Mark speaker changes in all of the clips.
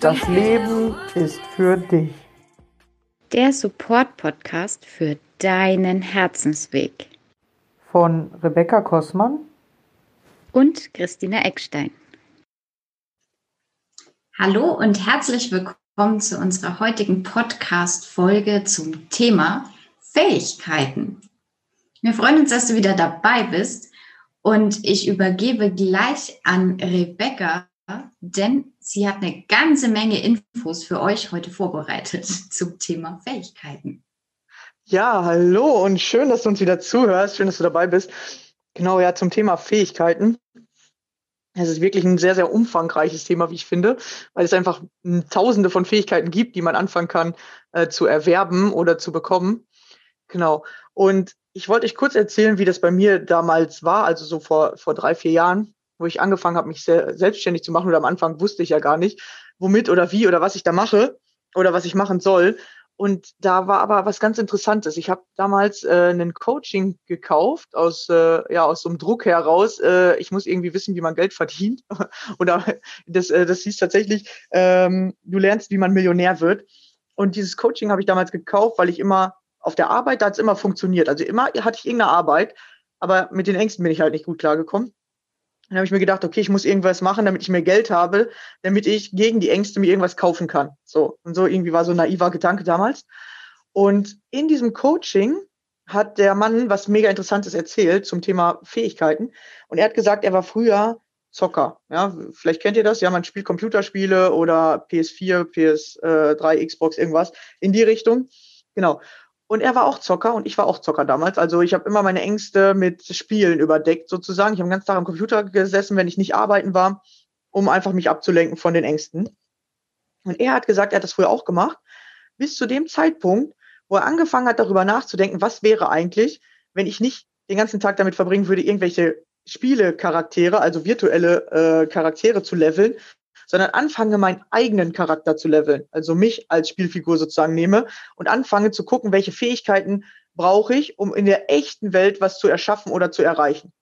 Speaker 1: Das Leben ist für dich.
Speaker 2: Der Support-Podcast für deinen Herzensweg.
Speaker 1: Von Rebecca Kossmann
Speaker 2: und Christina Eckstein.
Speaker 3: Hallo und herzlich willkommen zu unserer heutigen Podcast-Folge zum Thema Fähigkeiten. Wir freuen uns, dass du wieder dabei bist und ich übergebe gleich an Rebecca, denn sie hat eine ganze Menge Infos für euch heute vorbereitet zum Thema Fähigkeiten.
Speaker 1: Ja, hallo und schön, dass du uns wieder zuhörst. Schön, dass du dabei bist. Genau, ja, zum Thema Fähigkeiten. Es ist wirklich ein sehr, sehr umfangreiches Thema, wie ich finde, weil es einfach tausende von Fähigkeiten gibt, die man anfangen kann äh, zu erwerben oder zu bekommen. Genau. Und ich wollte euch kurz erzählen, wie das bei mir damals war, also so vor, vor drei, vier Jahren, wo ich angefangen habe, mich sehr, selbstständig zu machen. Oder am Anfang wusste ich ja gar nicht, womit oder wie oder was ich da mache oder was ich machen soll. Und da war aber was ganz Interessantes. Ich habe damals äh, einen Coaching gekauft aus äh, ja aus so einem Druck heraus. Äh, ich muss irgendwie wissen, wie man Geld verdient. Und das äh, das hieß tatsächlich, ähm, du lernst, wie man Millionär wird. Und dieses Coaching habe ich damals gekauft, weil ich immer auf der Arbeit, da hat es immer funktioniert. Also immer hatte ich irgendeine Arbeit, aber mit den Ängsten bin ich halt nicht gut klargekommen. Dann habe ich mir gedacht, okay, ich muss irgendwas machen, damit ich mehr Geld habe, damit ich gegen die Ängste mir irgendwas kaufen kann. So und so irgendwie war so ein naiver Gedanke damals. Und in diesem Coaching hat der Mann was mega Interessantes erzählt zum Thema Fähigkeiten. Und er hat gesagt, er war früher Zocker. Ja, vielleicht kennt ihr das. Ja, man spielt Computerspiele oder PS4, PS3, Xbox, irgendwas in die Richtung. Genau. Und er war auch Zocker und ich war auch Zocker damals. Also ich habe immer meine Ängste mit Spielen überdeckt sozusagen. Ich habe den ganzen Tag am Computer gesessen, wenn ich nicht arbeiten war, um einfach mich abzulenken von den Ängsten. Und er hat gesagt, er hat das früher auch gemacht, bis zu dem Zeitpunkt, wo er angefangen hat, darüber nachzudenken, was wäre eigentlich, wenn ich nicht den ganzen Tag damit verbringen würde, irgendwelche Spielecharaktere, also virtuelle äh, Charaktere zu leveln, sondern anfange, meinen eigenen Charakter zu leveln, also mich als Spielfigur sozusagen nehme und anfange zu gucken, welche Fähigkeiten brauche ich, um in der echten Welt was zu erschaffen oder zu erreichen.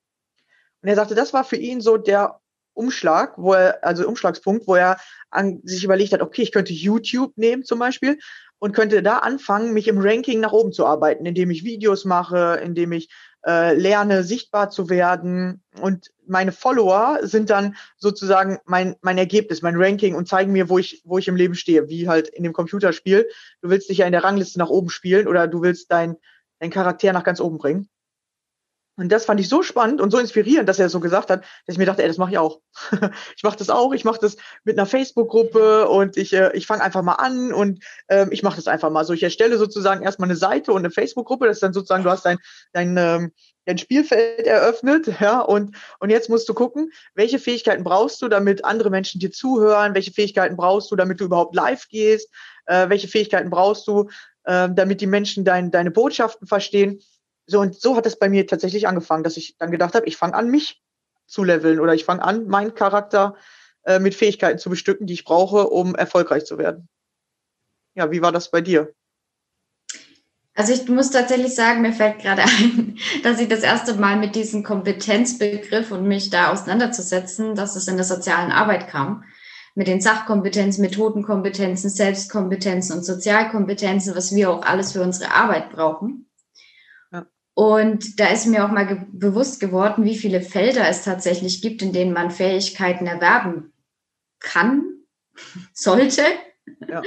Speaker 1: Und er sagte, das war für ihn so der Umschlag, wo er, also Umschlagspunkt, wo er an, sich überlegt hat, okay, ich könnte YouTube nehmen zum Beispiel und könnte da anfangen, mich im Ranking nach oben zu arbeiten, indem ich Videos mache, indem ich äh, lerne, sichtbar zu werden. Und meine Follower sind dann sozusagen mein, mein Ergebnis, mein Ranking und zeigen mir, wo ich, wo ich im Leben stehe, wie halt in dem Computerspiel. Du willst dich ja in der Rangliste nach oben spielen oder du willst dein, dein Charakter nach ganz oben bringen. Und das fand ich so spannend und so inspirierend, dass er so gesagt hat, dass ich mir dachte, ey, das mache ich auch. ich mache das auch, ich mache das mit einer Facebook-Gruppe und ich, äh, ich fange einfach mal an und ähm, ich mache das einfach mal so. Ich erstelle sozusagen erstmal eine Seite und eine Facebook-Gruppe, das ist dann sozusagen, du hast dein, dein, ähm, dein Spielfeld eröffnet, ja, und, und jetzt musst du gucken, welche Fähigkeiten brauchst du, damit andere Menschen dir zuhören, welche Fähigkeiten brauchst du, damit du überhaupt live gehst, äh, welche Fähigkeiten brauchst du, äh, damit die Menschen dein, deine Botschaften verstehen. So, und so hat es bei mir tatsächlich angefangen, dass ich dann gedacht habe, ich fange an, mich zu leveln oder ich fange an, meinen Charakter äh, mit Fähigkeiten zu bestücken, die ich brauche, um erfolgreich zu werden. Ja, wie war das bei dir?
Speaker 3: Also ich muss tatsächlich sagen, mir fällt gerade ein, dass ich das erste Mal mit diesem Kompetenzbegriff und mich da auseinanderzusetzen, dass es in der sozialen Arbeit kam. Mit den Sachkompetenzen, Methodenkompetenzen, Selbstkompetenzen und Sozialkompetenzen, was wir auch alles für unsere Arbeit brauchen. Und da ist mir auch mal ge bewusst geworden, wie viele Felder es tatsächlich gibt, in denen man Fähigkeiten erwerben kann, sollte. Ja.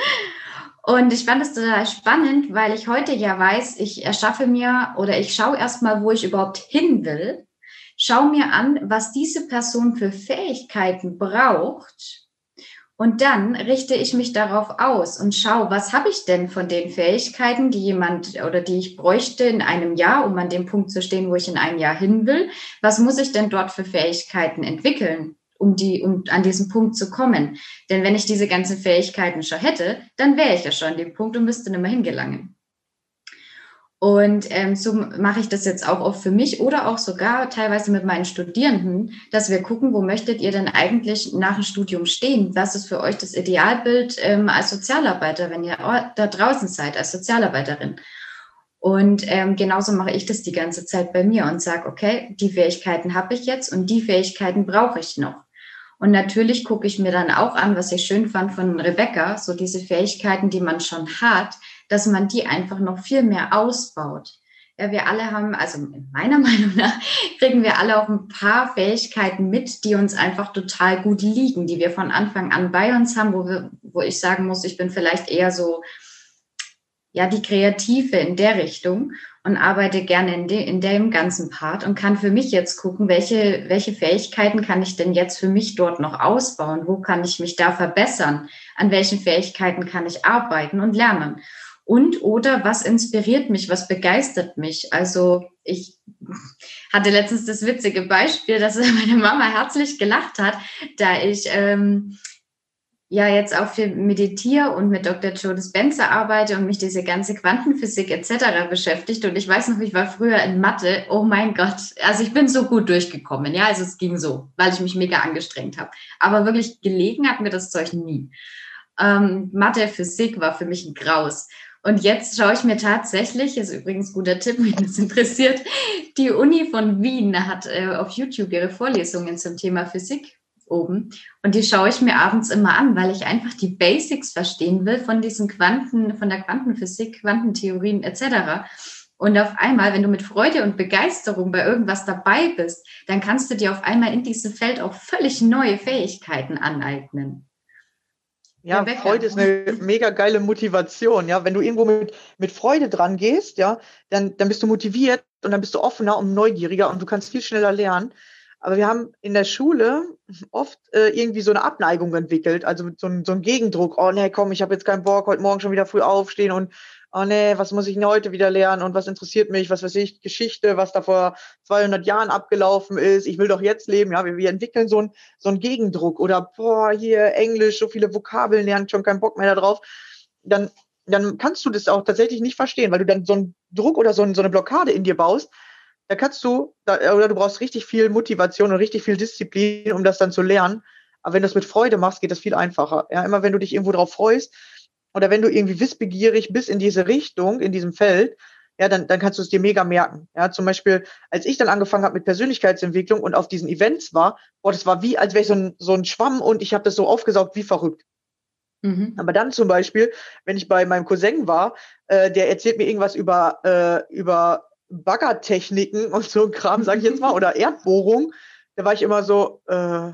Speaker 3: Und ich fand es total spannend, weil ich heute ja weiß, ich erschaffe mir oder ich schaue erstmal, wo ich überhaupt hin will, schaue mir an, was diese Person für Fähigkeiten braucht und dann richte ich mich darauf aus und schaue, was habe ich denn von den Fähigkeiten, die jemand oder die ich bräuchte in einem Jahr, um an dem Punkt zu stehen, wo ich in einem Jahr hin will. Was muss ich denn dort für Fähigkeiten entwickeln, um die, um an diesen Punkt zu kommen? Denn wenn ich diese ganzen Fähigkeiten schon hätte, dann wäre ich ja schon an dem Punkt und müsste nicht mehr hingelangen. Und ähm, so mache ich das jetzt auch oft für mich oder auch sogar teilweise mit meinen Studierenden, dass wir gucken, wo möchtet ihr denn eigentlich nach dem Studium stehen? Was ist für euch das Idealbild ähm, als Sozialarbeiter, wenn ihr da draußen seid, als Sozialarbeiterin? Und ähm, genauso mache ich das die ganze Zeit bei mir und sage, okay, die Fähigkeiten habe ich jetzt und die Fähigkeiten brauche ich noch. Und natürlich gucke ich mir dann auch an, was ich schön fand von Rebecca, so diese Fähigkeiten, die man schon hat, dass man die einfach noch viel mehr ausbaut. Ja, wir alle haben, also meiner Meinung nach, kriegen wir alle auch ein paar Fähigkeiten mit, die uns einfach total gut liegen, die wir von Anfang an bei uns haben, wo, wir, wo ich sagen muss, ich bin vielleicht eher so, ja, die Kreative in der Richtung und arbeite gerne in, de, in dem ganzen Part und kann für mich jetzt gucken, welche, welche Fähigkeiten kann ich denn jetzt für mich dort noch ausbauen? Wo kann ich mich da verbessern? An welchen Fähigkeiten kann ich arbeiten und lernen? Und oder was inspiriert mich, was begeistert mich? Also ich hatte letztens das witzige Beispiel, dass meine Mama herzlich gelacht hat, da ich ähm, ja jetzt auch viel meditiere und mit Dr. Joe Dispenza arbeite und mich diese ganze Quantenphysik etc. beschäftigt. Und ich weiß noch, ich war früher in Mathe. Oh mein Gott, also ich bin so gut durchgekommen. Ja, also es ging so, weil ich mich mega angestrengt habe. Aber wirklich gelegen hat mir das Zeug nie. Ähm, Mathe, Physik war für mich ein Graus. Und jetzt schaue ich mir tatsächlich, ist übrigens guter Tipp, wenn das interessiert, die Uni von Wien hat äh, auf YouTube ihre Vorlesungen zum Thema Physik oben. Und die schaue ich mir abends immer an, weil ich einfach die Basics verstehen will von diesen Quanten, von der Quantenphysik, Quantentheorien etc. Und auf einmal, wenn du mit Freude und Begeisterung bei irgendwas dabei bist, dann kannst du dir auf einmal in diesem Feld auch völlig neue Fähigkeiten aneignen.
Speaker 1: Ja, Freude ist eine mega geile Motivation. Ja, wenn du irgendwo mit, mit Freude dran gehst, ja, dann, dann bist du motiviert und dann bist du offener und neugieriger und du kannst viel schneller lernen. Aber wir haben in der Schule oft äh, irgendwie so eine Abneigung entwickelt, also so ein, so ein Gegendruck. Oh nee, komm, ich habe jetzt keinen Bock, heute Morgen schon wieder früh aufstehen und oh nee, was muss ich denn heute wieder lernen und was interessiert mich, was weiß ich, Geschichte, was da vor 200 Jahren abgelaufen ist, ich will doch jetzt leben, ja, wir, wir entwickeln so einen so einen Gegendruck oder boah, hier Englisch, so viele Vokabeln lernen, schon keinen Bock mehr darauf, dann, dann kannst du das auch tatsächlich nicht verstehen, weil du dann so einen Druck oder so, ein, so eine Blockade in dir baust, da kannst du, da, oder du brauchst richtig viel Motivation und richtig viel Disziplin, um das dann zu lernen. Aber wenn du es mit Freude machst, geht das viel einfacher. Ja, immer wenn du dich irgendwo drauf freust, oder wenn du irgendwie wissbegierig bist in diese Richtung, in diesem Feld, ja, dann, dann kannst du es dir mega merken. Ja, zum Beispiel, als ich dann angefangen habe mit Persönlichkeitsentwicklung und auf diesen Events war, boah, das war wie, als wäre ich so ein, so ein Schwamm und ich habe das so aufgesaugt wie verrückt. Mhm. Aber dann zum Beispiel, wenn ich bei meinem Cousin war, äh, der erzählt mir irgendwas über, äh, über Baggertechniken und so Kram, sage ich jetzt mal, oder Erdbohrung, da war ich immer so, äh,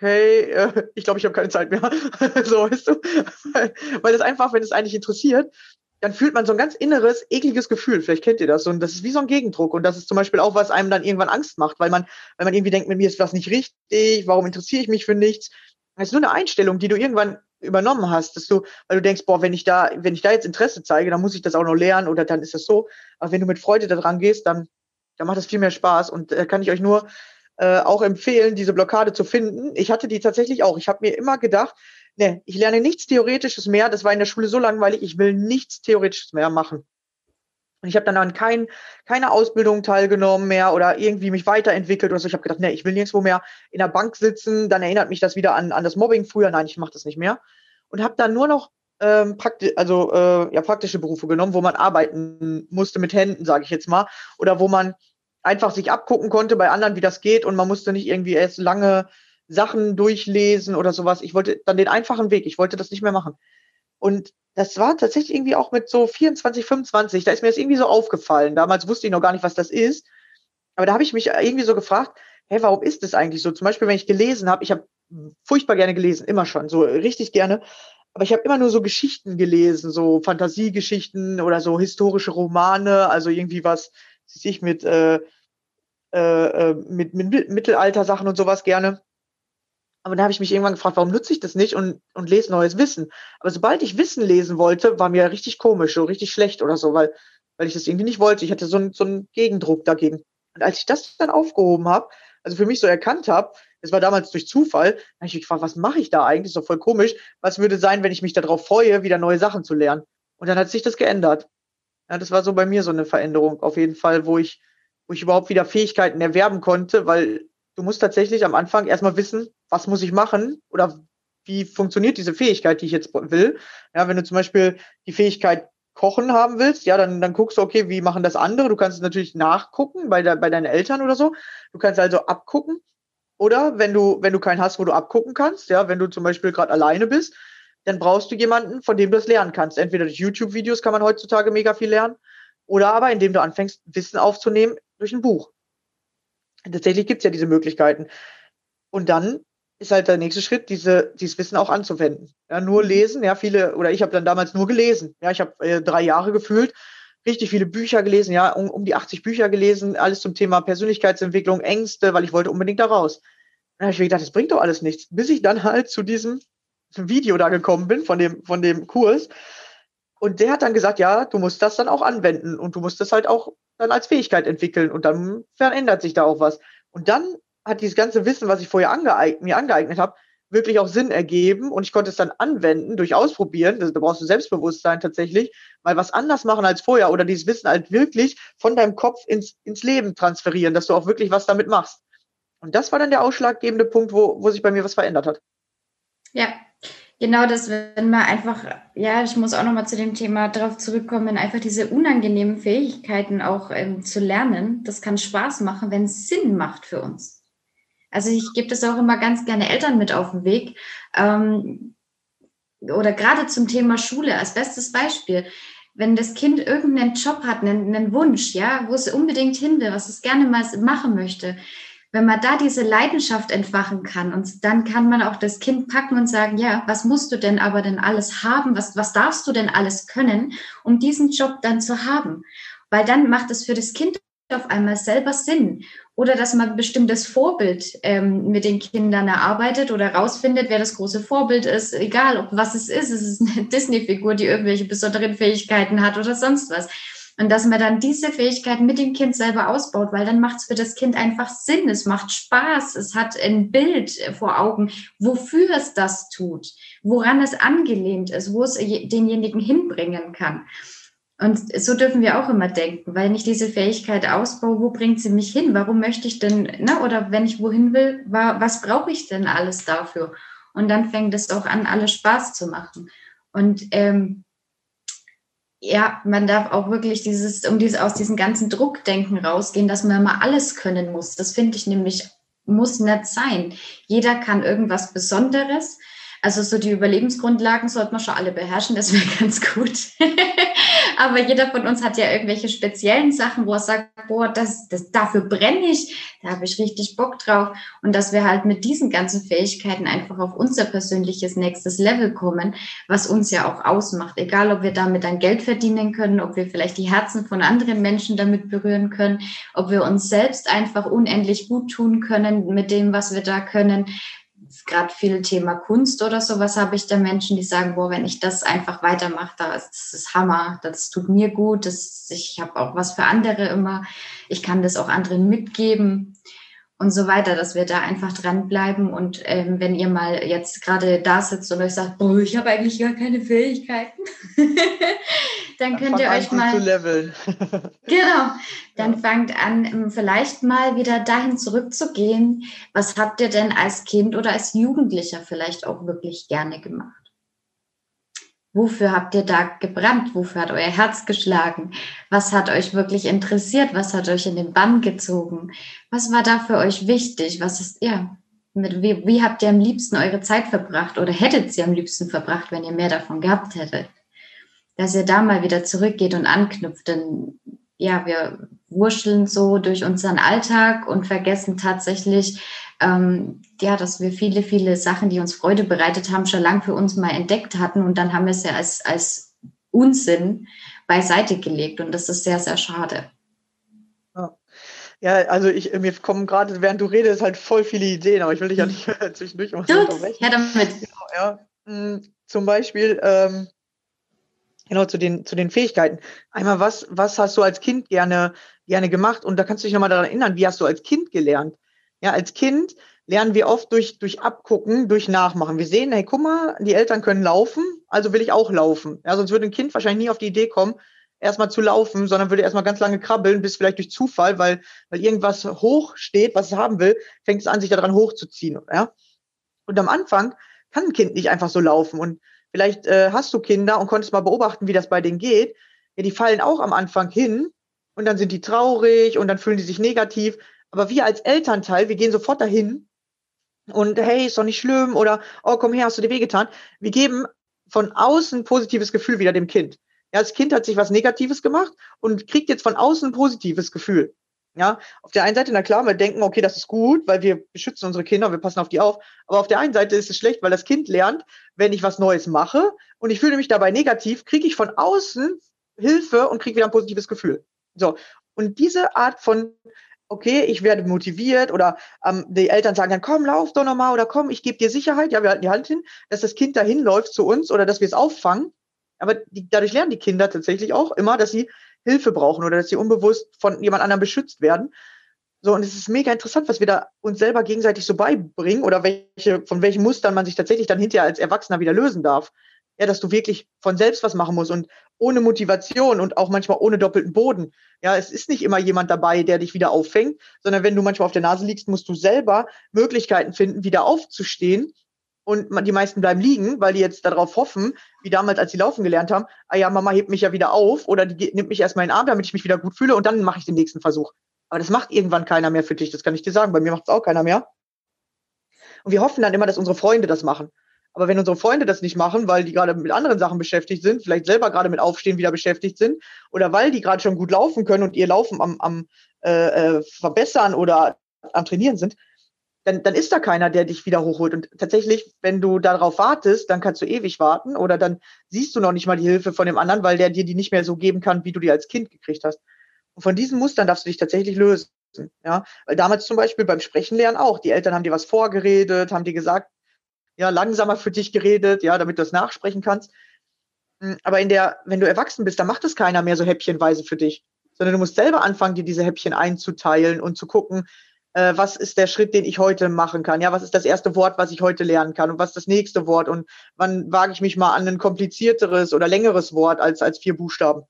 Speaker 1: hey, äh, ich glaube, ich habe keine Zeit mehr. so, weißt du? Weil das einfach, wenn es eigentlich interessiert, dann fühlt man so ein ganz inneres, ekliges Gefühl. Vielleicht kennt ihr das. Und das ist wie so ein Gegendruck. Und das ist zum Beispiel auch, was einem dann irgendwann Angst macht, weil man, weil man irgendwie denkt, mit mir ist was nicht richtig, warum interessiere ich mich für nichts? Das ist nur eine Einstellung, die du irgendwann übernommen hast, dass du, weil du denkst, boah, wenn ich da, wenn ich da jetzt Interesse zeige, dann muss ich das auch noch lernen oder dann ist das so. Aber wenn du mit Freude da dran gehst, dann, dann macht das viel mehr Spaß. Und äh, kann ich euch nur äh, auch empfehlen, diese Blockade zu finden. Ich hatte die tatsächlich auch. Ich habe mir immer gedacht, ne, ich lerne nichts Theoretisches mehr. Das war in der Schule so langweilig, ich will nichts Theoretisches mehr machen. Und ich habe dann an kein, keine Ausbildung teilgenommen mehr oder irgendwie mich weiterentwickelt oder so. Ich habe gedacht, ne, ich will nirgendwo mehr in der Bank sitzen. Dann erinnert mich das wieder an, an das Mobbing früher. Nein, ich mache das nicht mehr. Und habe dann nur noch ähm, praktisch, also äh, ja, praktische Berufe genommen, wo man arbeiten musste mit Händen, sage ich jetzt mal, oder wo man einfach sich abgucken konnte bei anderen, wie das geht und man musste nicht irgendwie erst lange Sachen durchlesen oder sowas. Ich wollte dann den einfachen Weg, ich wollte das nicht mehr machen. Und das war tatsächlich irgendwie auch mit so 24, 25, da ist mir das irgendwie so aufgefallen. Damals wusste ich noch gar nicht, was das ist. Aber da habe ich mich irgendwie so gefragt, hey, warum ist das eigentlich so? Zum Beispiel, wenn ich gelesen habe, ich habe furchtbar gerne gelesen, immer schon, so richtig gerne. Aber ich habe immer nur so Geschichten gelesen, so Fantasiegeschichten oder so historische Romane, also irgendwie was, sich mit, äh, äh, äh, mit, mit Mittelalter-Sachen und sowas gerne. Aber da habe ich mich irgendwann gefragt, warum nutze ich das nicht und, und lese neues Wissen. Aber sobald ich Wissen lesen wollte, war mir richtig komisch, so richtig schlecht oder so, weil, weil ich das irgendwie nicht wollte. Ich hatte so, einen so einen Gegendruck dagegen. Und als ich das dann aufgehoben habe, also für mich so erkannt habe, das war damals durch Zufall, habe ich mich gefragt, was mache ich da eigentlich? Ist doch voll komisch. Was würde sein, wenn ich mich darauf freue, wieder neue Sachen zu lernen? Und dann hat sich das geändert. Ja, das war so bei mir so eine Veränderung auf jeden Fall, wo ich, wo ich überhaupt wieder Fähigkeiten erwerben konnte, weil du musst tatsächlich am Anfang erstmal wissen, was muss ich machen oder wie funktioniert diese Fähigkeit, die ich jetzt will. Ja, wenn du zum Beispiel die Fähigkeit Kochen haben willst, ja, dann, dann guckst du, okay, wie machen das andere? Du kannst natürlich nachgucken bei, der, bei deinen Eltern oder so. Du kannst also abgucken. Oder wenn du, wenn du keinen hast, wo du abgucken kannst, ja, wenn du zum Beispiel gerade alleine bist, dann brauchst du jemanden, von dem du das lernen kannst. Entweder durch YouTube-Videos kann man heutzutage mega viel lernen, oder aber indem du anfängst, Wissen aufzunehmen durch ein Buch. Tatsächlich gibt es ja diese Möglichkeiten. Und dann ist halt der nächste Schritt, diese, dieses Wissen auch anzuwenden. Ja, nur mhm. lesen, ja, viele, oder ich habe dann damals nur gelesen. Ja, ich habe äh, drei Jahre gefühlt, richtig viele Bücher gelesen, ja, um, um die 80 Bücher gelesen, alles zum Thema Persönlichkeitsentwicklung, Ängste, weil ich wollte unbedingt da raus. Dann habe ich mir gedacht, das bringt doch alles nichts. Bis ich dann halt zu diesem Video da gekommen bin, von dem, von dem Kurs. Und der hat dann gesagt, ja, du musst das dann auch anwenden und du musst das halt auch dann als Fähigkeit entwickeln und dann verändert sich da auch was. Und dann hat dieses ganze Wissen, was ich vorher angeeignet, mir angeeignet habe, wirklich auch Sinn ergeben und ich konnte es dann anwenden durch Ausprobieren. da brauchst du Selbstbewusstsein tatsächlich, mal was anders machen als vorher oder dieses Wissen halt wirklich von deinem Kopf ins, ins Leben transferieren, dass du auch wirklich was damit machst. Und das war dann der ausschlaggebende Punkt, wo, wo sich bei mir was verändert hat.
Speaker 3: Ja, genau das, wenn man einfach, ja, ich muss auch nochmal zu dem Thema darauf zurückkommen, einfach diese unangenehmen Fähigkeiten auch ähm, zu lernen, das kann Spaß machen, wenn es Sinn macht für uns. Also ich gebe das auch immer ganz gerne Eltern mit auf den Weg. Ähm, oder gerade zum Thema Schule als bestes Beispiel. Wenn das Kind irgendeinen Job hat, einen, einen Wunsch, ja, wo es unbedingt hin will, was es gerne mal machen möchte, wenn man da diese Leidenschaft entfachen kann und dann kann man auch das Kind packen und sagen, ja, was musst du denn aber denn alles haben? Was, was darfst du denn alles können, um diesen Job dann zu haben? Weil dann macht es für das Kind auf einmal selber Sinn. Oder dass man ein bestimmtes Vorbild ähm, mit den Kindern erarbeitet oder rausfindet, wer das große Vorbild ist, egal ob was es ist. Es ist eine Disney-Figur, die irgendwelche besonderen Fähigkeiten hat oder sonst was. Und dass man dann diese Fähigkeiten mit dem Kind selber ausbaut, weil dann macht es für das Kind einfach Sinn, es macht Spaß, es hat ein Bild vor Augen, wofür es das tut, woran es angelehnt ist, wo es denjenigen hinbringen kann. Und so dürfen wir auch immer denken, weil ich diese Fähigkeit ausbaue, wo bringt sie mich hin? Warum möchte ich denn, ne, oder wenn ich wohin will, was brauche ich denn alles dafür? Und dann fängt es auch an, alles Spaß zu machen. Und ähm, ja, man darf auch wirklich dieses, um dieses, aus diesem ganzen Druckdenken rausgehen, dass man immer alles können muss. Das finde ich nämlich, muss nicht sein. Jeder kann irgendwas Besonderes. Also so die Überlebensgrundlagen sollte man schon alle beherrschen, das wäre ganz gut. Aber jeder von uns hat ja irgendwelche speziellen Sachen, wo er sagt, boah, das, das, dafür brenne ich, da habe ich richtig Bock drauf. Und dass wir halt mit diesen ganzen Fähigkeiten einfach auf unser persönliches nächstes Level kommen, was uns ja auch ausmacht. Egal, ob wir damit dann Geld verdienen können, ob wir vielleicht die Herzen von anderen Menschen damit berühren können, ob wir uns selbst einfach unendlich gut tun können mit dem, was wir da können gerade viel Thema Kunst oder sowas habe ich da Menschen, die sagen, boah, wenn ich das einfach weitermache, das ist Hammer, das tut mir gut, das, ich habe auch was für andere immer, ich kann das auch anderen mitgeben und so weiter, dass wir da einfach dranbleiben. Und ähm, wenn ihr mal jetzt gerade da sitzt und euch sagt, boah, ich habe eigentlich gar keine Fähigkeiten, dann, dann könnt ihr euch mal. Genau. Dann ja. fangt an, ähm, vielleicht mal wieder dahin zurückzugehen. Was habt ihr denn als Kind oder als Jugendlicher vielleicht auch wirklich gerne gemacht? Wofür habt ihr da gebrannt? Wofür hat euer Herz geschlagen? Was hat euch wirklich interessiert? Was hat euch in den Bann gezogen? Was war da für euch wichtig? Was ist, ja, mit, wie, wie habt ihr am liebsten eure Zeit verbracht oder hättet sie am liebsten verbracht, wenn ihr mehr davon gehabt hättet? Dass ihr da mal wieder zurückgeht und anknüpft, denn ja, wir wurscheln so durch unseren Alltag und vergessen tatsächlich, ähm, ja, dass wir viele, viele Sachen, die uns Freude bereitet haben, schon lang für uns mal entdeckt hatten und dann haben wir es ja als, als Unsinn beiseite gelegt und das ist sehr, sehr schade.
Speaker 1: Ja, also ich, mir kommen gerade, während du redest, halt voll viele Ideen, aber ich will dich ja nicht zwischendurch immer
Speaker 3: unterbrechen. Ja, damit.
Speaker 1: Genau, ja. Hm, zum Beispiel, ähm, genau, zu den, zu den Fähigkeiten. Einmal, was, was hast du als Kind gerne, gerne gemacht? Und da kannst du dich nochmal daran erinnern, wie hast du als Kind gelernt? Ja, als Kind lernen wir oft durch, durch Abgucken, durch Nachmachen. Wir sehen, hey, guck mal, die Eltern können laufen, also will ich auch laufen. Ja, sonst würde ein Kind wahrscheinlich nie auf die Idee kommen, erstmal zu laufen, sondern würde erstmal ganz lange krabbeln, bis vielleicht durch Zufall, weil, weil irgendwas hoch steht, was es haben will, fängt es an, sich daran hochzuziehen. Ja? Und am Anfang kann ein Kind nicht einfach so laufen. Und vielleicht äh, hast du Kinder und konntest mal beobachten, wie das bei denen geht. Ja, die fallen auch am Anfang hin und dann sind die traurig und dann fühlen die sich negativ. Aber wir als Elternteil, wir gehen sofort dahin und hey, ist doch nicht schlimm oder oh, komm her, hast du dir wehgetan. Wir geben von außen positives Gefühl wieder dem Kind. Ja, das Kind hat sich was Negatives gemacht und kriegt jetzt von außen positives Gefühl. Ja, auf der einen Seite, na klar, wir denken, okay, das ist gut, weil wir beschützen unsere Kinder, wir passen auf die auf. Aber auf der einen Seite ist es schlecht, weil das Kind lernt, wenn ich was Neues mache und ich fühle mich dabei negativ, kriege ich von außen Hilfe und kriege wieder ein positives Gefühl. So. Und diese Art von, okay, ich werde motiviert oder ähm, die Eltern sagen dann, komm, lauf doch nochmal oder komm, ich gebe dir Sicherheit, ja, wir halten die Hand hin, dass das Kind dahin läuft zu uns oder dass wir es auffangen. Aber die, dadurch lernen die Kinder tatsächlich auch immer, dass sie Hilfe brauchen oder dass sie unbewusst von jemand anderem beschützt werden. So, und es ist mega interessant, was wir da uns selber gegenseitig so beibringen oder welche, von welchen Mustern man sich tatsächlich dann hinterher als Erwachsener wieder lösen darf. Ja, dass du wirklich von selbst was machen musst und ohne Motivation und auch manchmal ohne doppelten Boden. Ja, es ist nicht immer jemand dabei, der dich wieder auffängt, sondern wenn du manchmal auf der Nase liegst, musst du selber Möglichkeiten finden, wieder aufzustehen und die meisten bleiben liegen, weil die jetzt darauf hoffen, wie damals, als sie laufen gelernt haben, ah ja, Mama hebt mich ja wieder auf oder die nimmt mich erstmal in den Arm, damit ich mich wieder gut fühle und dann mache ich den nächsten Versuch. Aber das macht irgendwann keiner mehr für dich, das kann ich dir sagen. Bei mir macht es auch keiner mehr. Und wir hoffen dann immer, dass unsere Freunde das machen. Aber wenn unsere Freunde das nicht machen, weil die gerade mit anderen Sachen beschäftigt sind, vielleicht selber gerade mit Aufstehen wieder beschäftigt sind, oder weil die gerade schon gut laufen können und ihr Laufen am, am äh, äh verbessern oder am Trainieren sind, dann, dann ist da keiner, der dich wieder hochholt. Und tatsächlich, wenn du darauf wartest, dann kannst du ewig warten oder dann siehst du noch nicht mal die Hilfe von dem anderen, weil der dir die nicht mehr so geben kann, wie du die als Kind gekriegt hast. Und von diesen Mustern darfst du dich tatsächlich lösen. Ja, weil damals zum Beispiel beim Sprechenlernen auch. Die Eltern haben dir was vorgeredet, haben dir gesagt, ja, langsamer für dich geredet, ja, damit du es nachsprechen kannst. Hm, aber in der, wenn du erwachsen bist, dann macht es keiner mehr so häppchenweise für dich, sondern du musst selber anfangen, dir diese Häppchen einzuteilen und zu gucken, äh, was ist der Schritt, den ich heute machen kann? Ja, was ist das erste Wort, was ich heute lernen kann? Und was ist das nächste Wort? Und wann wage ich mich mal an ein komplizierteres oder längeres Wort als, als vier Buchstaben?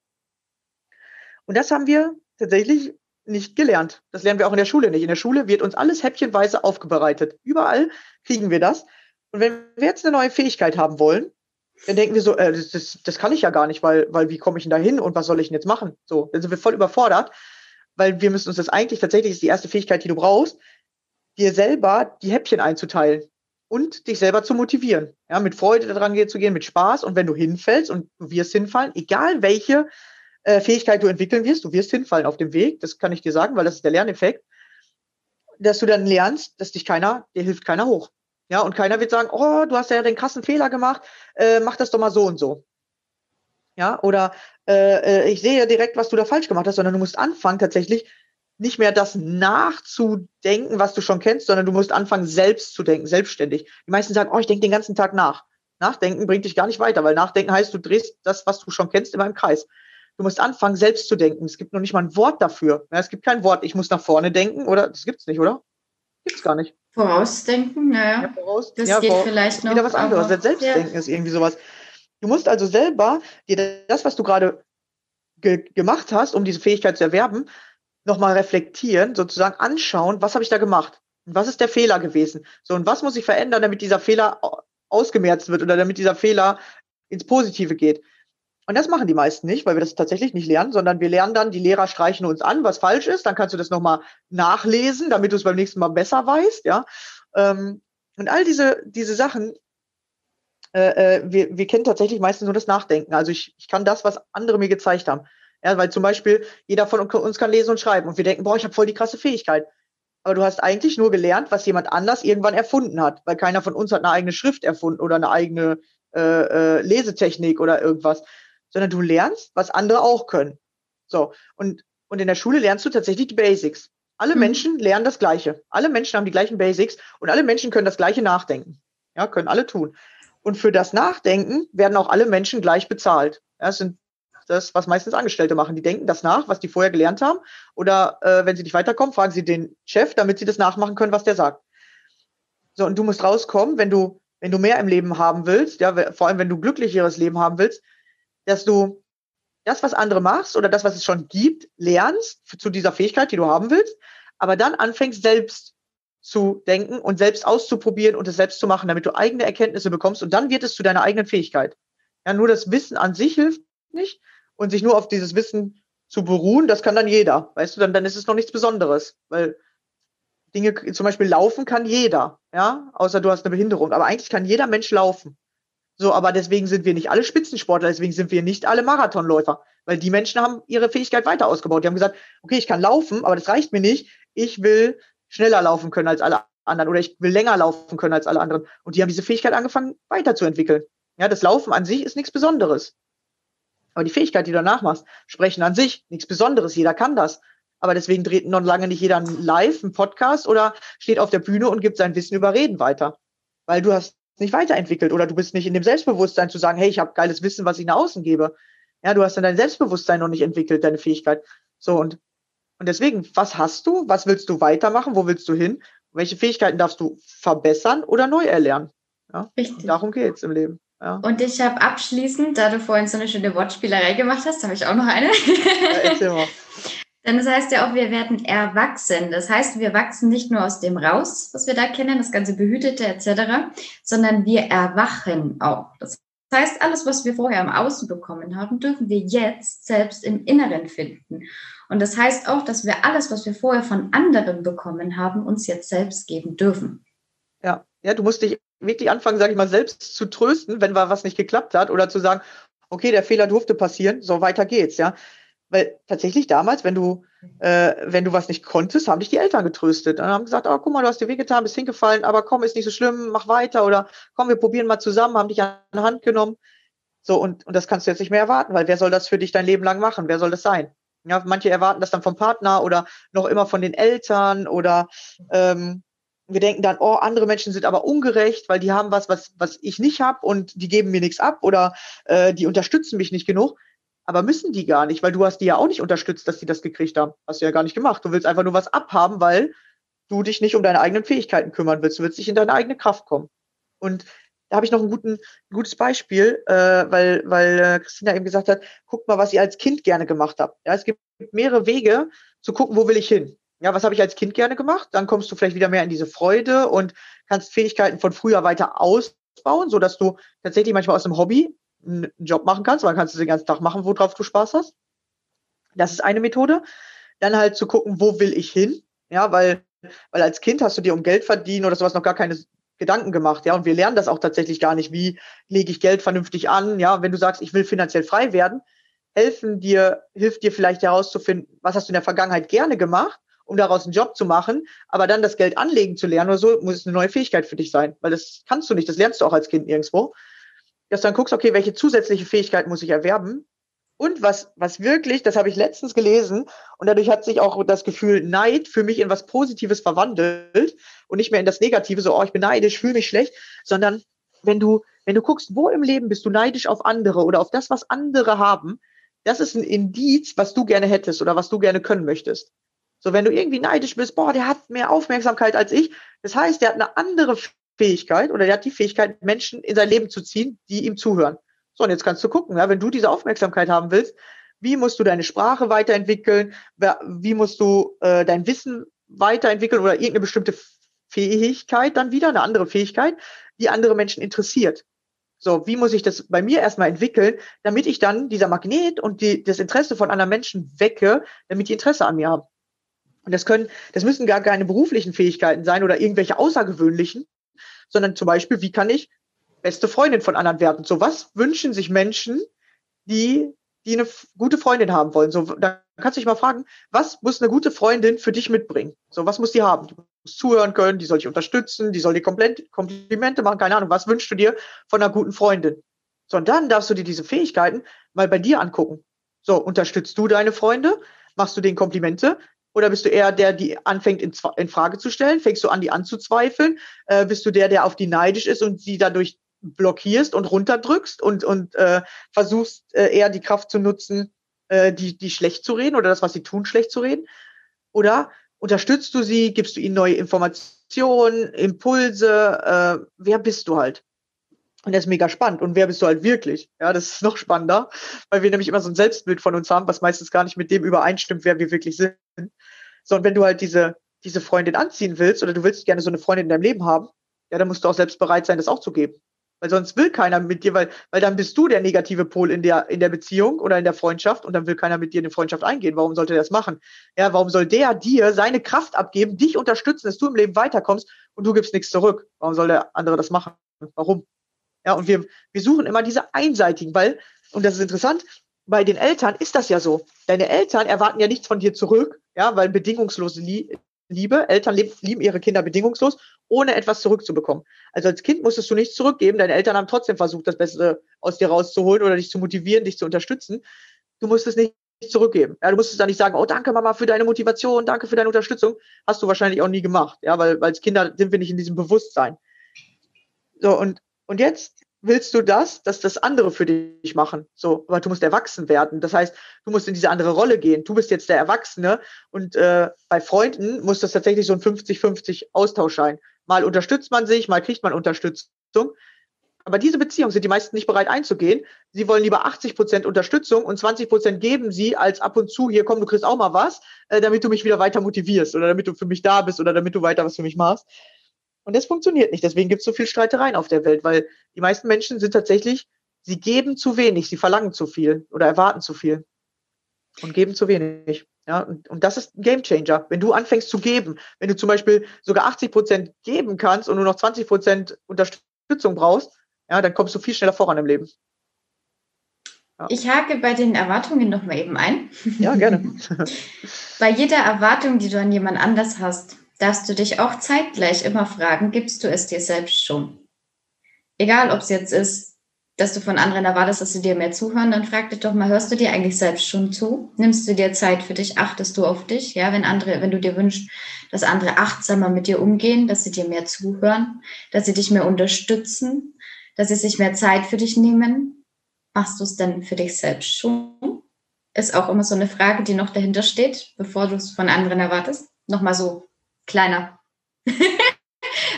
Speaker 1: Und das haben wir tatsächlich nicht gelernt. Das lernen wir auch in der Schule nicht. In der Schule wird uns alles häppchenweise aufbereitet. Überall kriegen wir das. Und wenn wir jetzt eine neue Fähigkeit haben wollen, dann denken wir so, äh, das, das, das kann ich ja gar nicht, weil, weil wie komme ich denn da hin und was soll ich denn jetzt machen? So, dann sind wir voll überfordert weil wir müssen uns das eigentlich tatsächlich ist die erste Fähigkeit, die du brauchst, dir selber die Häppchen einzuteilen und dich selber zu motivieren, ja, mit Freude daran zu gehen, mit Spaß und wenn du hinfällst und du wirst hinfallen, egal welche äh, Fähigkeit du entwickeln wirst, du wirst hinfallen auf dem Weg, das kann ich dir sagen, weil das ist der Lerneffekt, dass du dann lernst, dass dich keiner, dir hilft keiner hoch. Ja, und keiner wird sagen, oh, du hast ja den krassen Fehler gemacht, äh, mach das doch mal so und so. Ja, oder äh, äh, ich sehe ja direkt, was du da falsch gemacht hast, sondern du musst anfangen, tatsächlich nicht mehr das nachzudenken, was du schon kennst, sondern du musst anfangen, selbst zu denken, selbstständig. Die meisten sagen, oh, ich denke den ganzen Tag nach. Nachdenken bringt dich gar nicht weiter, weil Nachdenken heißt, du drehst das, was du schon kennst, immer im Kreis. Du musst anfangen, selbst zu denken. Es gibt noch nicht mal ein Wort dafür. Ja, es gibt kein Wort, ich muss nach vorne denken, oder? Das gibt's nicht, oder? Gibt's gar nicht.
Speaker 3: Vorausdenken, naja. Ja, voraus,
Speaker 1: das ja, geht vor, vielleicht noch. Wieder was anderes. Selbstdenken ja. ist irgendwie sowas. Du musst also selber dir das, was du gerade ge gemacht hast, um diese Fähigkeit zu erwerben, nochmal reflektieren, sozusagen anschauen, was habe ich da gemacht? Und was ist der Fehler gewesen? So, und was muss ich verändern, damit dieser Fehler ausgemerzt wird oder damit dieser Fehler ins Positive geht? Und das machen die meisten nicht, weil wir das tatsächlich nicht lernen, sondern wir lernen dann, die Lehrer streichen uns an, was falsch ist, dann kannst du das nochmal nachlesen, damit du es beim nächsten Mal besser weißt, ja. Ähm, und all diese, diese Sachen äh, wir, wir kennen tatsächlich meistens nur das Nachdenken. Also ich, ich kann das, was andere mir gezeigt haben. Ja, weil zum Beispiel jeder von uns kann lesen und schreiben und wir denken, boah, ich habe voll die krasse Fähigkeit. Aber du hast eigentlich nur gelernt, was jemand anders irgendwann erfunden hat, weil keiner von uns hat eine eigene Schrift erfunden oder eine eigene äh, äh, Lesetechnik oder irgendwas, sondern du lernst, was andere auch können. So und und in der Schule lernst du tatsächlich die Basics. Alle mhm. Menschen lernen das Gleiche. Alle Menschen haben die gleichen Basics und alle Menschen können das Gleiche nachdenken. Ja, können alle tun. Und für das Nachdenken werden auch alle Menschen gleich bezahlt. Das sind das, was meistens Angestellte machen. Die denken das nach, was die vorher gelernt haben. Oder äh, wenn sie nicht weiterkommen, fragen sie den Chef, damit sie das nachmachen können, was der sagt. So, und du musst rauskommen, wenn du, wenn du mehr im Leben haben willst, ja, vor allem wenn du glücklicheres Leben haben willst, dass du das, was andere machst oder das, was es schon gibt, lernst zu dieser Fähigkeit, die du haben willst, aber dann anfängst selbst zu denken und selbst auszuprobieren und es selbst zu machen, damit du eigene Erkenntnisse bekommst und dann wird es zu deiner eigenen Fähigkeit. Ja, nur das Wissen an sich hilft nicht und sich nur auf dieses Wissen zu beruhen, das kann dann jeder, weißt du, dann, dann ist es noch nichts Besonderes, weil Dinge, zum Beispiel laufen kann jeder, ja, außer du hast eine Behinderung. Aber eigentlich kann jeder Mensch laufen. So, aber deswegen sind wir nicht alle Spitzensportler, deswegen sind wir nicht alle Marathonläufer, weil die Menschen haben ihre Fähigkeit weiter ausgebaut. Die haben gesagt, okay, ich kann laufen, aber das reicht mir nicht. Ich will schneller laufen können als alle anderen oder ich will länger laufen können als alle anderen. Und die haben diese Fähigkeit angefangen weiterzuentwickeln. Ja, das Laufen an sich ist nichts Besonderes. Aber die Fähigkeit, die du danach machst, sprechen an sich, nichts Besonderes. Jeder kann das. Aber deswegen dreht noch lange nicht jeder live einen Podcast oder steht auf der Bühne und gibt sein Wissen über Reden weiter. Weil du hast nicht weiterentwickelt oder du bist nicht in dem Selbstbewusstsein zu sagen, hey, ich habe geiles Wissen, was ich nach außen gebe. Ja, du hast dann dein Selbstbewusstsein noch nicht entwickelt, deine Fähigkeit. So und und deswegen, was hast du? Was willst du weitermachen? Wo willst du hin? Welche Fähigkeiten darfst du verbessern oder neu erlernen? Ja? Richtig. Darum geht's im Leben. Ja.
Speaker 3: Und ich habe abschließend, da du vorhin so eine schöne Wortspielerei gemacht hast, habe ich auch noch eine. Ja, Denn das heißt ja auch, wir werden erwachsen. Das heißt, wir wachsen nicht nur aus dem raus, was wir da kennen, das ganze Behütete etc., sondern wir erwachen auch. Das heißt, alles, was wir vorher im Außen bekommen haben, dürfen wir jetzt selbst im Inneren finden. Und das heißt auch, dass wir alles, was wir vorher von anderen bekommen haben, uns jetzt selbst geben dürfen.
Speaker 1: Ja, ja, du musst dich wirklich anfangen, sage ich mal, selbst zu trösten, wenn was nicht geklappt hat oder zu sagen, okay, der Fehler durfte passieren, so weiter geht's, ja. Weil tatsächlich damals, wenn du, äh, wenn du was nicht konntest, haben dich die Eltern getröstet. Dann haben gesagt, oh, guck mal, du hast dir wehgetan, bist hingefallen, aber komm, ist nicht so schlimm, mach weiter oder komm, wir probieren mal zusammen, haben dich an die Hand genommen. So, und, und das kannst du jetzt nicht mehr erwarten, weil wer soll das für dich dein Leben lang machen? Wer soll das sein? Ja, manche erwarten das dann vom Partner oder noch immer von den Eltern oder ähm, wir denken dann, oh, andere Menschen sind aber ungerecht, weil die haben was, was, was ich nicht habe und die geben mir nichts ab oder äh, die unterstützen mich nicht genug. Aber müssen die gar nicht, weil du hast die ja auch nicht unterstützt, dass die das gekriegt haben. Hast du ja gar nicht gemacht. Du willst einfach nur was abhaben, weil du dich nicht um deine eigenen Fähigkeiten kümmern willst. Du willst nicht in deine eigene Kraft kommen. Und da habe ich noch ein, guten, ein gutes Beispiel, äh, weil, weil äh, Christina eben gesagt hat, guck mal, was ihr als Kind gerne gemacht habt. Ja, es gibt mehrere Wege zu gucken, wo will ich hin. Ja, was habe ich als Kind gerne gemacht? Dann kommst du vielleicht wieder mehr in diese Freude und kannst Fähigkeiten von früher weiter ausbauen, so dass du tatsächlich manchmal aus einem Hobby einen Job machen kannst, weil kannst du den ganzen Tag machen, worauf du Spaß hast. Das ist eine Methode. Dann halt zu gucken, wo will ich hin? Ja, weil, weil als Kind hast du dir um Geld verdienen oder sowas noch gar keine Gedanken gemacht, ja, und wir lernen das auch tatsächlich gar nicht, wie lege ich Geld vernünftig an, ja, wenn du sagst, ich will finanziell frei werden, helfen dir, hilft dir vielleicht herauszufinden, was hast du in der Vergangenheit gerne gemacht, um daraus einen Job zu machen, aber dann das Geld anlegen zu lernen oder so, muss es eine neue Fähigkeit für dich sein, weil das kannst du nicht, das lernst du auch als Kind nirgendwo dass du dann guckst, okay, welche zusätzliche Fähigkeit muss ich erwerben? Und was, was wirklich, das habe ich letztens gelesen, und dadurch hat sich auch das Gefühl Neid für mich in was Positives verwandelt und nicht mehr in das Negative, so, oh, ich bin neidisch, fühle mich schlecht, sondern wenn du, wenn du guckst, wo im Leben bist du neidisch auf andere oder auf das, was andere haben, das ist ein Indiz, was du gerne hättest oder was du gerne können möchtest. So, wenn du irgendwie neidisch bist, boah, der hat mehr Aufmerksamkeit als ich, das heißt, der hat eine andere Fähigkeit oder der hat die Fähigkeit, Menschen in sein Leben zu ziehen, die ihm zuhören. So, und jetzt kannst du gucken, ja, wenn du diese Aufmerksamkeit haben willst, wie musst du deine Sprache weiterentwickeln, wie musst du äh, dein Wissen weiterentwickeln oder irgendeine bestimmte Fähigkeit dann wieder, eine andere Fähigkeit, die andere Menschen interessiert. So, wie muss ich das bei mir erstmal entwickeln, damit ich dann dieser Magnet und die, das Interesse von anderen Menschen wecke, damit die Interesse an mir haben. Und das können, das müssen gar keine beruflichen Fähigkeiten sein oder irgendwelche außergewöhnlichen, sondern zum Beispiel, wie kann ich beste Freundin von anderen werden? So was wünschen sich Menschen, die, die eine gute Freundin haben wollen? So, da kannst du dich mal fragen, was muss eine gute Freundin für dich mitbringen? So, was muss die haben? Die muss zuhören können, die soll dich unterstützen, die soll dir Komplimente machen, keine Ahnung. Was wünschst du dir von einer guten Freundin? So, und dann darfst du dir diese Fähigkeiten mal bei dir angucken. So, unterstützt du deine Freunde? Machst du denen Komplimente? Oder bist du eher der, die anfängt in, in Frage zu stellen? Fängst du an, die anzuzweifeln? Äh, bist du der, der auf die neidisch ist und sie dadurch blockierst und runterdrückst und, und äh, versuchst äh, eher die Kraft zu nutzen, äh, die, die schlecht zu reden oder das, was sie tun, schlecht zu reden? Oder unterstützt du sie, gibst du ihnen neue Informationen, Impulse? Äh, wer bist du halt? Und das ist mega spannend. Und wer bist du halt wirklich? Ja, das ist noch spannender, weil wir nämlich immer so ein Selbstbild von uns haben, was meistens gar nicht mit dem übereinstimmt, wer wir wirklich sind. So, und wenn du halt diese, diese Freundin anziehen willst oder du willst gerne so eine Freundin in deinem Leben haben, ja, dann musst du auch selbst bereit sein, das auch zu geben. Weil sonst will keiner mit dir, weil, weil dann bist du der negative Pol in der, in der Beziehung oder in der Freundschaft und dann will keiner mit dir in eine Freundschaft eingehen. Warum sollte der das machen? Ja, warum soll der dir seine Kraft abgeben, dich unterstützen, dass du im Leben weiterkommst und du gibst nichts zurück? Warum soll der andere das machen? Warum? Ja, und wir, wir suchen immer diese einseitigen, weil, und das ist interessant, bei den Eltern ist das ja so. Deine Eltern erwarten ja nichts von dir zurück, ja, weil bedingungslose Liebe, Eltern lieben ihre Kinder bedingungslos, ohne etwas zurückzubekommen. Also als Kind musstest du nichts zurückgeben, deine Eltern haben trotzdem versucht, das Beste aus dir rauszuholen oder dich zu motivieren, dich zu unterstützen. Du musstest nicht zurückgeben. Ja, du musstest dann nicht sagen, oh, danke Mama für deine Motivation, danke für deine Unterstützung. Hast du wahrscheinlich auch nie gemacht, ja, weil, weil als Kinder sind wir nicht in diesem Bewusstsein. So, und, und jetzt willst du das, dass das andere für dich machen. So, aber du musst erwachsen werden. Das heißt, du musst in diese andere Rolle gehen. Du bist jetzt der Erwachsene und äh, bei Freunden muss das tatsächlich so ein 50-50 Austausch sein. Mal unterstützt man sich, mal kriegt man Unterstützung. Aber diese Beziehung sind die meisten nicht bereit einzugehen. Sie wollen lieber 80 Prozent Unterstützung und 20 Prozent geben sie als ab und zu, hier komm, du kriegst auch mal was, äh, damit du mich wieder weiter motivierst oder damit du für mich da bist oder damit du weiter was für mich machst. Und das funktioniert nicht. Deswegen gibt es so viel Streitereien auf der Welt, weil die meisten Menschen sind tatsächlich, sie geben zu wenig, sie verlangen zu viel oder erwarten zu viel und geben zu wenig. Ja, und, und das ist ein Gamechanger. Wenn du anfängst zu geben, wenn du zum Beispiel sogar 80 Prozent geben kannst und nur noch 20 Prozent Unterstützung brauchst, ja, dann kommst du viel schneller voran im Leben.
Speaker 3: Ja. Ich hake bei den Erwartungen nochmal eben ein.
Speaker 1: Ja, gerne.
Speaker 3: bei jeder Erwartung, die du an jemand anders hast, darfst du dich auch zeitgleich immer fragen, gibst du es dir selbst schon? Egal, ob es jetzt ist, dass du von anderen erwartest, dass sie dir mehr zuhören, dann frag dich doch mal, hörst du dir eigentlich selbst schon zu? Nimmst du dir Zeit für dich? Achtest du auf dich? Ja, wenn andere, wenn du dir wünschst, dass andere achtsamer mit dir umgehen, dass sie dir mehr zuhören, dass sie dich mehr unterstützen, dass sie sich mehr Zeit für dich nehmen, machst du es denn für dich selbst schon? Ist auch immer so eine Frage, die noch dahinter steht, bevor du es von anderen erwartest. Nochmal so kleiner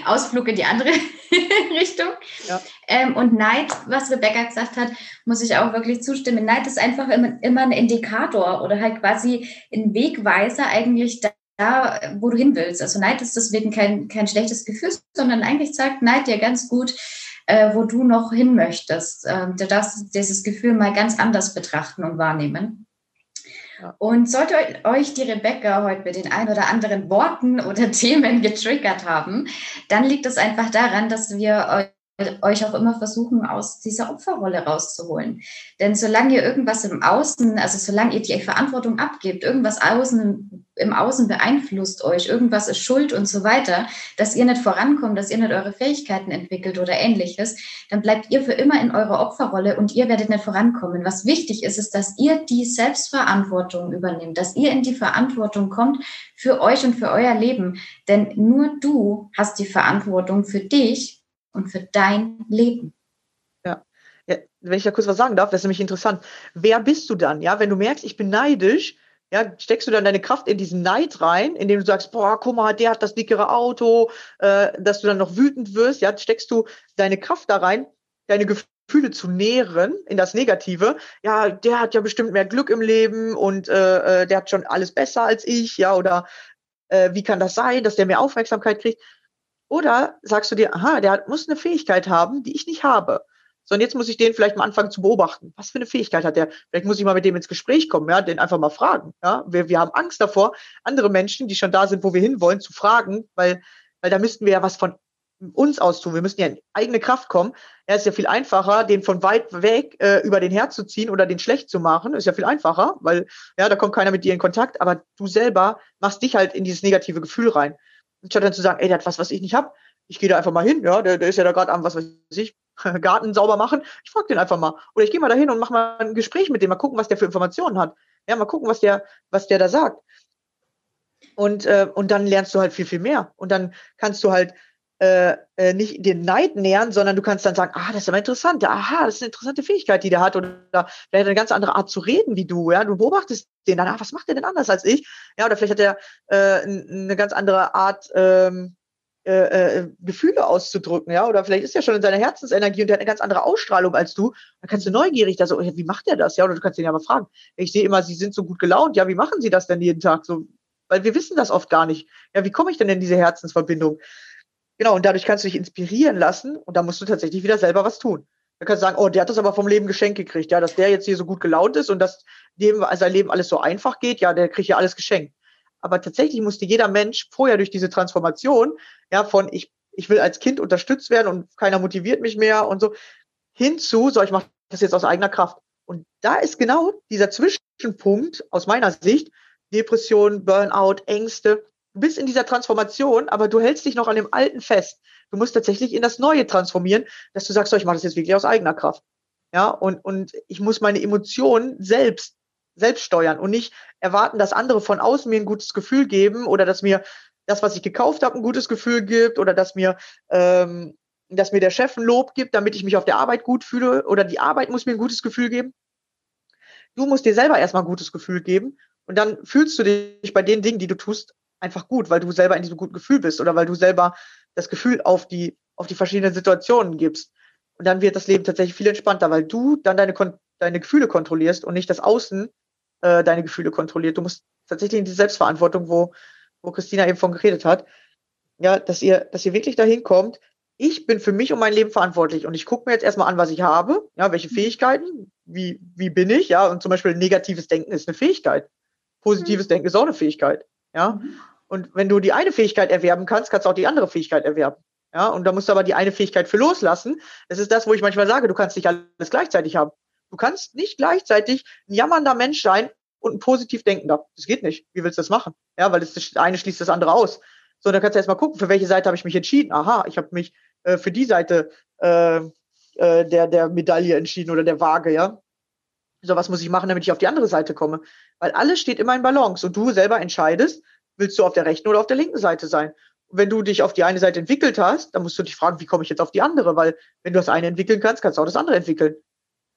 Speaker 3: Ausflug in die andere Richtung. Ja. Ähm, und Neid, was Rebecca gesagt hat, muss ich auch wirklich zustimmen. Neid ist einfach immer, immer ein Indikator oder halt quasi ein Wegweiser eigentlich da, da, wo du hin willst. Also Neid ist deswegen kein, kein schlechtes Gefühl, sondern eigentlich sagt Neid dir ganz gut, äh, wo du noch hin möchtest. Ähm, du darfst dieses Gefühl mal ganz anders betrachten und wahrnehmen. Und sollte euch die Rebecca heute mit den ein oder anderen Worten oder Themen getriggert haben, dann liegt es einfach daran, dass wir euch auch immer versuchen, aus dieser Opferrolle rauszuholen. Denn solange ihr irgendwas im Außen, also solange ihr die Verantwortung abgebt, irgendwas außen, im Außen beeinflusst euch, irgendwas ist schuld und so weiter, dass ihr nicht vorankommt, dass ihr nicht eure Fähigkeiten entwickelt oder ähnliches, dann bleibt ihr für immer in eurer Opferrolle und ihr werdet nicht vorankommen. Was wichtig ist, ist, dass ihr die Selbstverantwortung übernimmt, dass ihr in die Verantwortung kommt für euch und für euer Leben. Denn nur du hast die Verantwortung für dich und für dein Leben.
Speaker 1: Ja. ja. Wenn ich da kurz was sagen darf, das ist nämlich interessant. Wer bist du dann? Ja, wenn du merkst, ich bin neidisch, ja, steckst du dann deine Kraft in diesen Neid rein, indem du sagst, boah, guck mal, der hat das dickere Auto, äh, dass du dann noch wütend wirst, ja, steckst du deine Kraft da rein, deine Gefühle zu nähren in das Negative. Ja, der hat ja bestimmt mehr Glück im Leben und äh, äh der hat schon alles besser als ich, ja, oder äh, wie kann das sein, dass der mehr Aufmerksamkeit kriegt? Oder sagst du dir, aha, der muss eine Fähigkeit haben, die ich nicht habe. So, und jetzt muss ich den vielleicht mal anfangen zu beobachten. Was für eine Fähigkeit hat der? Vielleicht muss ich mal mit dem ins Gespräch kommen, ja, den einfach mal fragen. Ja, wir, wir haben Angst davor, andere Menschen, die schon da sind, wo wir hinwollen, zu fragen, weil, weil da müssten wir ja was von uns aus tun. Wir müssen ja in eigene Kraft kommen. Ja, ist ja viel einfacher, den von weit weg äh, über den Herz zu ziehen oder den schlecht zu machen. Ist ja viel einfacher, weil ja, da kommt keiner mit dir in Kontakt, aber du selber machst dich halt in dieses negative Gefühl rein. Statt dann zu sagen, ey, der hat was, was ich nicht hab. Ich gehe da einfach mal hin, ja, der, der ist ja da gerade am, was weiß ich, Garten sauber machen. Ich frage den einfach mal. Oder ich gehe mal dahin und mache mal ein Gespräch mit dem, mal gucken, was der für Informationen hat. Ja, mal gucken, was der, was der da sagt. Und, äh, und dann lernst du halt viel, viel mehr. Und dann kannst du halt äh, äh, nicht den Neid nähern, sondern du kannst dann sagen, ah, das ist aber interessant, aha, das ist eine interessante Fähigkeit, die der hat, oder vielleicht hat eine ganz andere Art zu reden wie du, ja, du beobachtest den dann, ah, was macht der denn anders als ich, ja, oder vielleicht hat er äh, eine ganz andere Art, ähm, äh, äh, Gefühle auszudrücken, ja, oder vielleicht ist er schon in seiner Herzensenergie und der hat eine ganz andere Ausstrahlung als du, dann kannst du neugierig da so, wie macht er das, ja, oder du kannst ihn ja mal fragen, ich sehe immer, sie sind so gut gelaunt, ja, wie machen sie das denn jeden Tag, so, weil wir wissen das oft gar nicht, ja, wie komme ich denn in diese Herzensverbindung? Genau, und dadurch kannst du dich inspirieren lassen und da musst du tatsächlich wieder selber was tun. Da kannst du sagen, oh, der hat das aber vom Leben geschenkt gekriegt, ja, dass der jetzt hier so gut gelaunt ist und dass dem sein Leben alles so einfach geht, ja, der kriegt ja alles geschenkt. Aber tatsächlich musste jeder Mensch vorher durch diese Transformation, ja, von ich, ich will als Kind unterstützt werden und keiner motiviert mich mehr und so, hinzu, so, ich mache das jetzt aus eigener Kraft. Und da ist genau dieser Zwischenpunkt aus meiner Sicht, Depression, Burnout, Ängste. Du bist in dieser Transformation, aber du hältst dich noch an dem Alten fest. Du musst tatsächlich in das Neue transformieren, dass du sagst, so, ich mache das jetzt wirklich aus eigener Kraft. Ja, und, und ich muss meine Emotionen selbst, selbst steuern und nicht erwarten, dass andere von außen mir ein gutes Gefühl geben oder dass mir das, was ich gekauft habe, ein gutes Gefühl gibt oder dass mir, ähm, dass mir der Chef ein Lob gibt, damit ich mich auf der Arbeit gut fühle oder die Arbeit muss mir ein gutes Gefühl geben. Du musst dir selber erstmal ein gutes Gefühl geben und dann fühlst du dich bei den Dingen, die du tust, einfach gut, weil du selber in diesem guten Gefühl bist oder weil du selber das Gefühl auf die, auf die verschiedenen Situationen gibst. Und dann wird das Leben tatsächlich viel entspannter, weil du dann deine, deine Gefühle kontrollierst und nicht das Außen äh, deine Gefühle kontrolliert. Du musst tatsächlich in die Selbstverantwortung, wo, wo Christina eben von geredet hat, ja, dass ihr, dass ihr wirklich dahin kommt, ich bin für mich und mein Leben verantwortlich und ich gucke mir jetzt erstmal an, was ich habe, ja, welche Fähigkeiten, wie, wie bin ich, ja, und zum Beispiel negatives Denken ist eine Fähigkeit. Positives mhm. Denken ist auch eine Fähigkeit, ja. Mhm. Und wenn du die eine Fähigkeit erwerben kannst, kannst du auch die andere Fähigkeit erwerben. Ja, und da musst du aber die eine Fähigkeit für loslassen. Das ist das, wo ich manchmal sage, du kannst nicht alles gleichzeitig haben. Du kannst nicht gleichzeitig ein jammernder Mensch sein und ein positiv denkender. Das geht nicht. Wie willst du das machen? Ja, weil das, das eine schließt das andere aus. So, dann kannst du erstmal gucken, für welche Seite habe ich mich entschieden. Aha, ich habe mich äh, für die Seite äh, äh, der, der Medaille entschieden oder der Waage, ja. So, was muss ich machen, damit ich auf die andere Seite komme? Weil alles steht immer in Balance und du selber entscheidest, willst du auf der rechten oder auf der linken Seite sein? Und wenn du dich auf die eine Seite entwickelt hast, dann musst du dich fragen, wie komme ich jetzt auf die andere? Weil wenn du das eine entwickeln kannst, kannst du auch das andere entwickeln.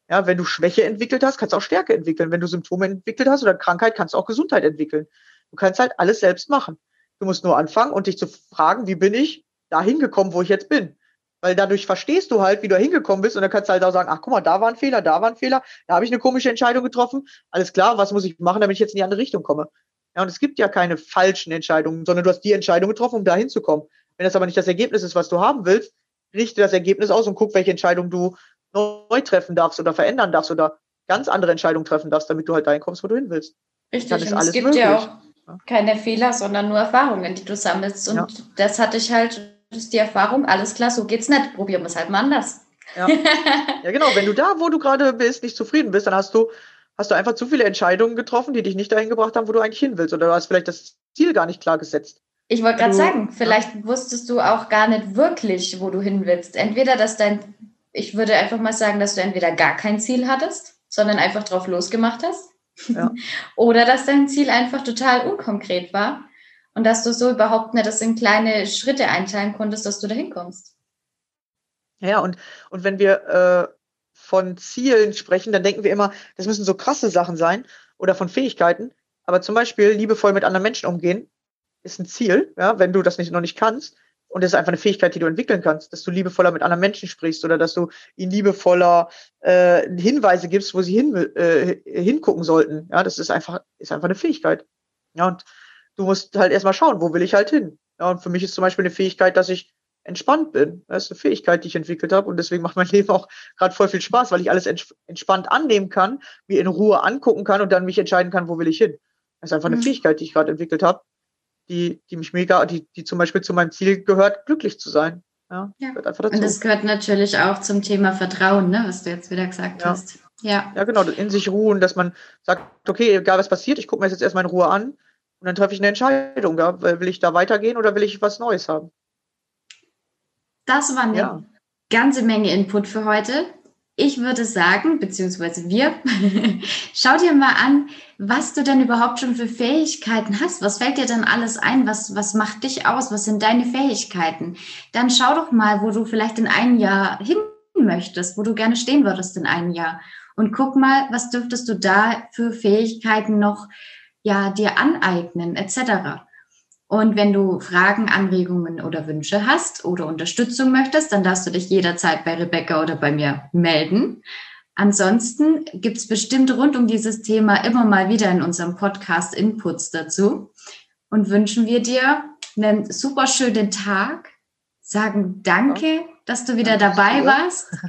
Speaker 1: Ja, wenn du Schwäche entwickelt hast, kannst du auch Stärke entwickeln. Wenn du Symptome entwickelt hast oder Krankheit, kannst du auch Gesundheit entwickeln. Du kannst halt alles selbst machen. Du musst nur anfangen und dich zu fragen, wie bin ich da hingekommen, wo ich jetzt bin? Weil dadurch verstehst du halt, wie du hingekommen bist und dann kannst du halt auch sagen, ach guck mal, da war ein Fehler, da war ein Fehler, da habe ich eine komische Entscheidung getroffen. Alles klar, was muss ich machen, damit ich jetzt in die andere Richtung komme? Ja, und es gibt ja keine falschen Entscheidungen, sondern du hast die Entscheidung getroffen, um da hinzukommen. Wenn das aber nicht das Ergebnis ist, was du haben willst, richte das Ergebnis aus und guck, welche Entscheidung du neu treffen darfst oder verändern darfst oder ganz andere Entscheidungen treffen darfst, damit du halt dahin kommst, wo du hin willst.
Speaker 3: Richtig, Dann ist und alles es gibt möglich. ja auch keine Fehler, sondern nur Erfahrungen, die du sammelst. Und ja. das hatte ich halt, die Erfahrung, alles klar, so geht's nicht, probieren wir es halt mal anders.
Speaker 1: Ja. ja, genau. Wenn du da, wo du gerade bist, nicht zufrieden bist, dann hast du hast du einfach zu viele Entscheidungen getroffen, die dich nicht dahin gebracht haben, wo du eigentlich hin willst. Oder du hast vielleicht das Ziel gar nicht klar gesetzt.
Speaker 3: Ich wollte gerade sagen, vielleicht ja. wusstest du auch gar nicht wirklich, wo du hin willst. Entweder, dass dein, ich würde einfach mal sagen, dass du entweder gar kein Ziel hattest, sondern einfach drauf losgemacht hast. Ja. Oder dass dein Ziel einfach total unkonkret war und dass du so überhaupt nicht das in kleine Schritte einteilen konntest, dass du da hinkommst.
Speaker 1: Ja, und, und wenn wir äh, von Zielen sprechen, dann denken wir immer, das müssen so krasse Sachen sein oder von Fähigkeiten. Aber zum Beispiel liebevoll mit anderen Menschen umgehen ist ein Ziel, ja, wenn du das nicht, noch nicht kannst. Und das ist einfach eine Fähigkeit, die du entwickeln kannst, dass du liebevoller mit anderen Menschen sprichst oder dass du ihnen liebevoller äh, Hinweise gibst, wo sie hin, äh, hingucken sollten. Ja, das ist einfach, ist einfach eine Fähigkeit. Ja, und du musst halt erstmal schauen, wo will ich halt hin. Ja, und für mich ist zum Beispiel eine Fähigkeit, dass ich entspannt bin. Das ist eine Fähigkeit, die ich entwickelt habe und deswegen macht mein Leben auch gerade voll viel Spaß, weil ich alles entspannt annehmen kann, mir in Ruhe angucken kann und dann mich entscheiden kann, wo will ich hin. Das ist einfach eine mhm. Fähigkeit, die ich gerade entwickelt habe, die, die mich mega, die, die zum Beispiel zu meinem Ziel gehört, glücklich zu sein. Ja,
Speaker 3: ja. Und das gehört natürlich auch zum Thema Vertrauen, ne, was du jetzt wieder gesagt
Speaker 1: ja.
Speaker 3: hast.
Speaker 1: Ja. Ja, genau, in sich ruhen, dass man sagt, okay, egal was passiert, ich gucke mir das jetzt erstmal in Ruhe an und dann treffe ich eine Entscheidung. Ja? Will ich da weitergehen oder will ich was Neues haben?
Speaker 3: Das war eine ja. ganze Menge Input für heute. Ich würde sagen, beziehungsweise wir, schau dir mal an, was du denn überhaupt schon für Fähigkeiten hast. Was fällt dir denn alles ein? Was, was macht dich aus? Was sind deine Fähigkeiten? Dann schau doch mal, wo du vielleicht in einem Jahr hin möchtest, wo du gerne stehen würdest in einem Jahr. Und guck mal, was dürftest du da für Fähigkeiten noch ja, dir aneignen, etc. Und wenn du Fragen, Anregungen oder Wünsche hast oder Unterstützung möchtest, dann darfst du dich jederzeit bei Rebecca oder bei mir melden. Ansonsten gibt's bestimmt rund um dieses Thema immer mal wieder in unserem Podcast Inputs dazu und wünschen wir dir einen super schönen Tag, sagen Danke, dass du wieder dabei warst.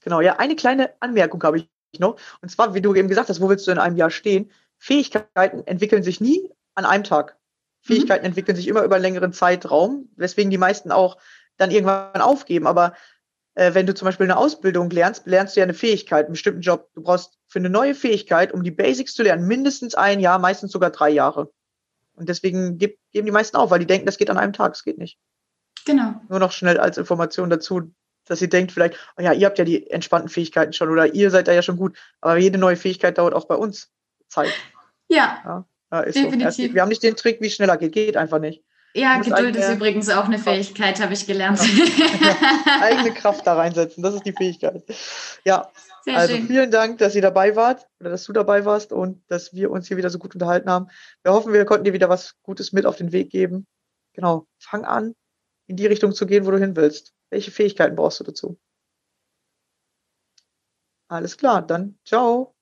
Speaker 1: Genau, ja, eine kleine Anmerkung habe ich noch. Und zwar, wie du eben gesagt hast, wo willst du in einem Jahr stehen? Fähigkeiten entwickeln sich nie an einem Tag. Mhm. Fähigkeiten mhm. entwickeln sich immer über einen längeren Zeitraum, weswegen die meisten auch dann irgendwann aufgeben. Aber äh, wenn du zum Beispiel eine Ausbildung lernst, lernst du ja eine Fähigkeit, einen bestimmten Job. Du brauchst für eine neue Fähigkeit, um die Basics zu lernen, mindestens ein Jahr, meistens sogar drei Jahre. Und deswegen geben die meisten auf, weil die denken, das geht an einem Tag. Das geht nicht.
Speaker 3: Genau.
Speaker 1: Nur noch schnell als Information dazu, dass ihr denkt vielleicht, oh ja, ihr habt ja die entspannten Fähigkeiten schon oder ihr seid da ja schon gut. Aber jede neue Fähigkeit dauert auch bei uns Zeit.
Speaker 3: Ja. ja, ja
Speaker 1: definitiv. So. Wir haben nicht den Trick, wie schneller geht. Geht einfach nicht.
Speaker 3: Ja, Geduld ist übrigens auch eine Fähigkeit, habe ich gelernt.
Speaker 1: eigene Kraft da reinsetzen, das ist die Fähigkeit. Ja, Sehr also schön. vielen Dank, dass ihr dabei wart oder dass du dabei warst und dass wir uns hier wieder so gut unterhalten haben. Wir hoffen, wir konnten dir wieder was Gutes mit auf den Weg geben. Genau, fang an, in die Richtung zu gehen, wo du hin willst. Welche Fähigkeiten brauchst du dazu? Alles klar, dann ciao.